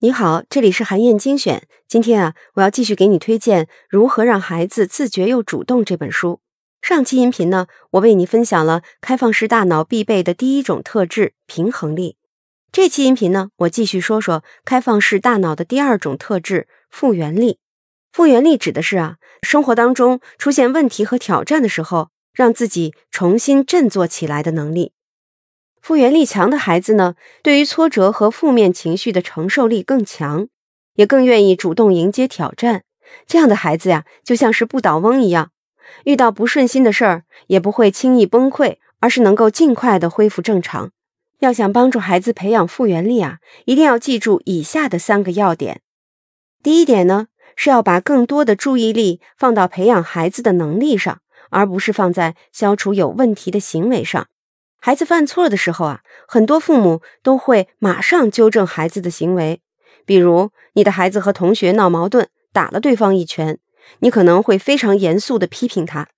你好，这里是韩燕精选。今天啊，我要继续给你推荐《如何让孩子自觉又主动》这本书。上期音频呢，我为你分享了开放式大脑必备的第一种特质——平衡力。这期音频呢，我继续说说开放式大脑的第二种特质——复原力。复原力指的是啊，生活当中出现问题和挑战的时候，让自己重新振作起来的能力。复原力强的孩子呢，对于挫折和负面情绪的承受力更强，也更愿意主动迎接挑战。这样的孩子呀，就像是不倒翁一样，遇到不顺心的事儿也不会轻易崩溃，而是能够尽快的恢复正常。要想帮助孩子培养复原力啊，一定要记住以下的三个要点。第一点呢，是要把更多的注意力放到培养孩子的能力上，而不是放在消除有问题的行为上。孩子犯错的时候啊，很多父母都会马上纠正孩子的行为。比如，你的孩子和同学闹矛盾，打了对方一拳，你可能会非常严肃地批评他，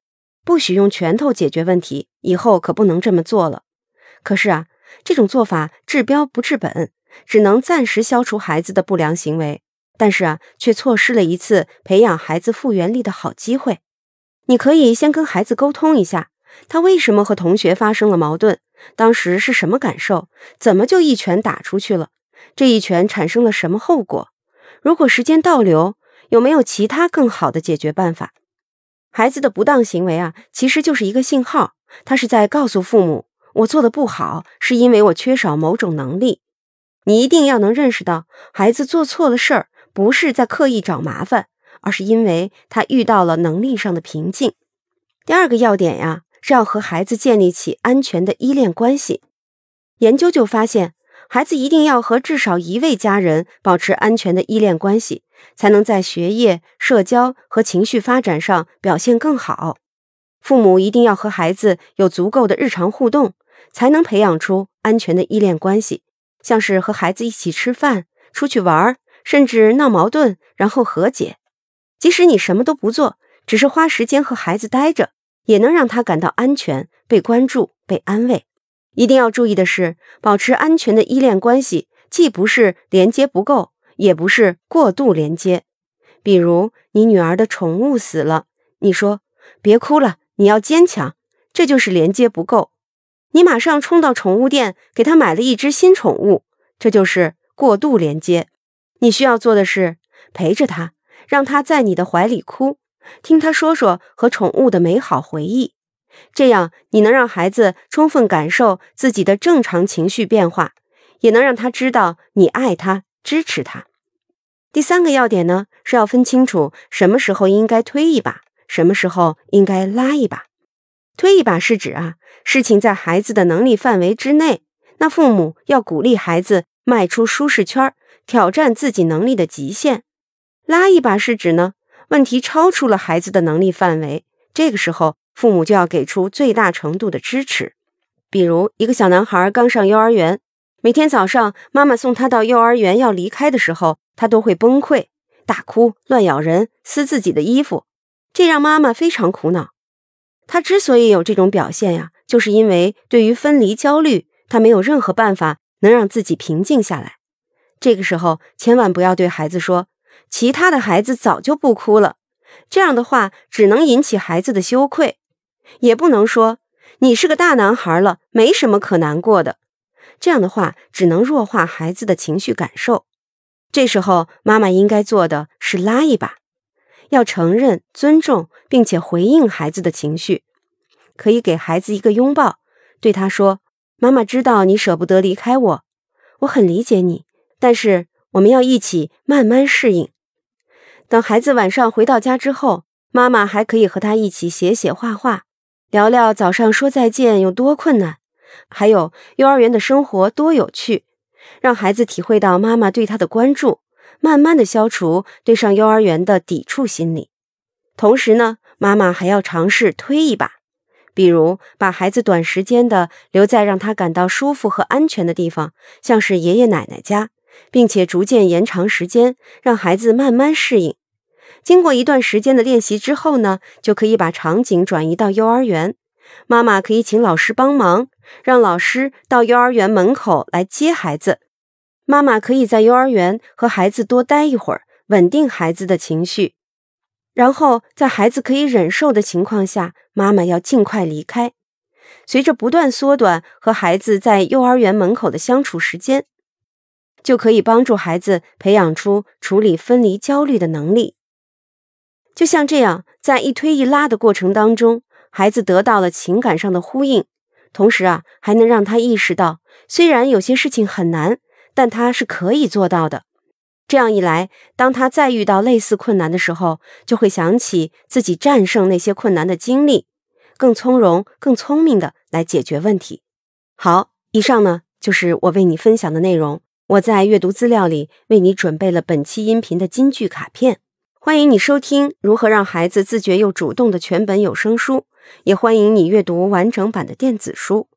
不许用拳头解决问题，以后可不能这么做了。可是啊，这种做法治标不治本，只能暂时消除孩子的不良行为，但是啊，却错失了一次培养孩子复原力的好机会。你可以先跟孩子沟通一下。他为什么和同学发生了矛盾？当时是什么感受？怎么就一拳打出去了？这一拳产生了什么后果？如果时间倒流，有没有其他更好的解决办法？孩子的不当行为啊，其实就是一个信号，他是在告诉父母，我做的不好，是因为我缺少某种能力。你一定要能认识到，孩子做错了事儿，不是在刻意找麻烦，而是因为他遇到了能力上的瓶颈。第二个要点呀。是要和孩子建立起安全的依恋关系。研究就发现，孩子一定要和至少一位家人保持安全的依恋关系，才能在学业、社交和情绪发展上表现更好。父母一定要和孩子有足够的日常互动，才能培养出安全的依恋关系。像是和孩子一起吃饭、出去玩，甚至闹矛盾然后和解。即使你什么都不做，只是花时间和孩子待着。也能让他感到安全、被关注、被安慰。一定要注意的是，保持安全的依恋关系，既不是连接不够，也不是过度连接。比如，你女儿的宠物死了，你说：“别哭了，你要坚强。”这就是连接不够。你马上冲到宠物店，给她买了一只新宠物，这就是过度连接。你需要做的是陪着她，让她在你的怀里哭。听他说说和宠物的美好回忆，这样你能让孩子充分感受自己的正常情绪变化，也能让他知道你爱他、支持他。第三个要点呢，是要分清楚什么时候应该推一把，什么时候应该拉一把。推一把是指啊，事情在孩子的能力范围之内，那父母要鼓励孩子迈出舒适圈，挑战自己能力的极限。拉一把是指呢。问题超出了孩子的能力范围，这个时候父母就要给出最大程度的支持。比如，一个小男孩刚上幼儿园，每天早上妈妈送他到幼儿园要离开的时候，他都会崩溃、大哭、乱咬人、撕自己的衣服，这让妈妈非常苦恼。他之所以有这种表现呀，就是因为对于分离焦虑，他没有任何办法能让自己平静下来。这个时候，千万不要对孩子说。其他的孩子早就不哭了，这样的话只能引起孩子的羞愧，也不能说你是个大男孩了，没什么可难过的。这样的话只能弱化孩子的情绪感受。这时候妈妈应该做的是拉一把，要承认、尊重并且回应孩子的情绪，可以给孩子一个拥抱，对他说：“妈妈知道你舍不得离开我，我很理解你，但是我们要一起慢慢适应。”等孩子晚上回到家之后，妈妈还可以和他一起写写画画，聊聊早上说再见有多困难，还有幼儿园的生活多有趣，让孩子体会到妈妈对他的关注，慢慢的消除对上幼儿园的抵触心理。同时呢，妈妈还要尝试推一把，比如把孩子短时间的留在让他感到舒服和安全的地方，像是爷爷奶奶家。并且逐渐延长时间，让孩子慢慢适应。经过一段时间的练习之后呢，就可以把场景转移到幼儿园，妈妈可以请老师帮忙，让老师到幼儿园门口来接孩子。妈妈可以在幼儿园和孩子多待一会儿，稳定孩子的情绪。然后在孩子可以忍受的情况下，妈妈要尽快离开。随着不断缩短和孩子在幼儿园门口的相处时间，就可以帮助孩子培养出处理分离焦虑的能力。就像这样，在一推一拉的过程当中，孩子得到了情感上的呼应，同时啊，还能让他意识到，虽然有些事情很难，但他是可以做到的。这样一来，当他再遇到类似困难的时候，就会想起自己战胜那些困难的经历，更从容、更聪明的来解决问题。好，以上呢就是我为你分享的内容。我在阅读资料里为你准备了本期音频的金句卡片。欢迎你收听《如何让孩子自觉又主动》的全本有声书，也欢迎你阅读完整版的电子书，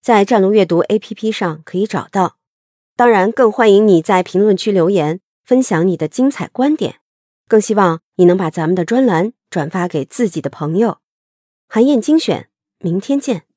在战龙阅读 APP 上可以找到。当然，更欢迎你在评论区留言，分享你的精彩观点。更希望你能把咱们的专栏转发给自己的朋友。韩燕精选，明天见。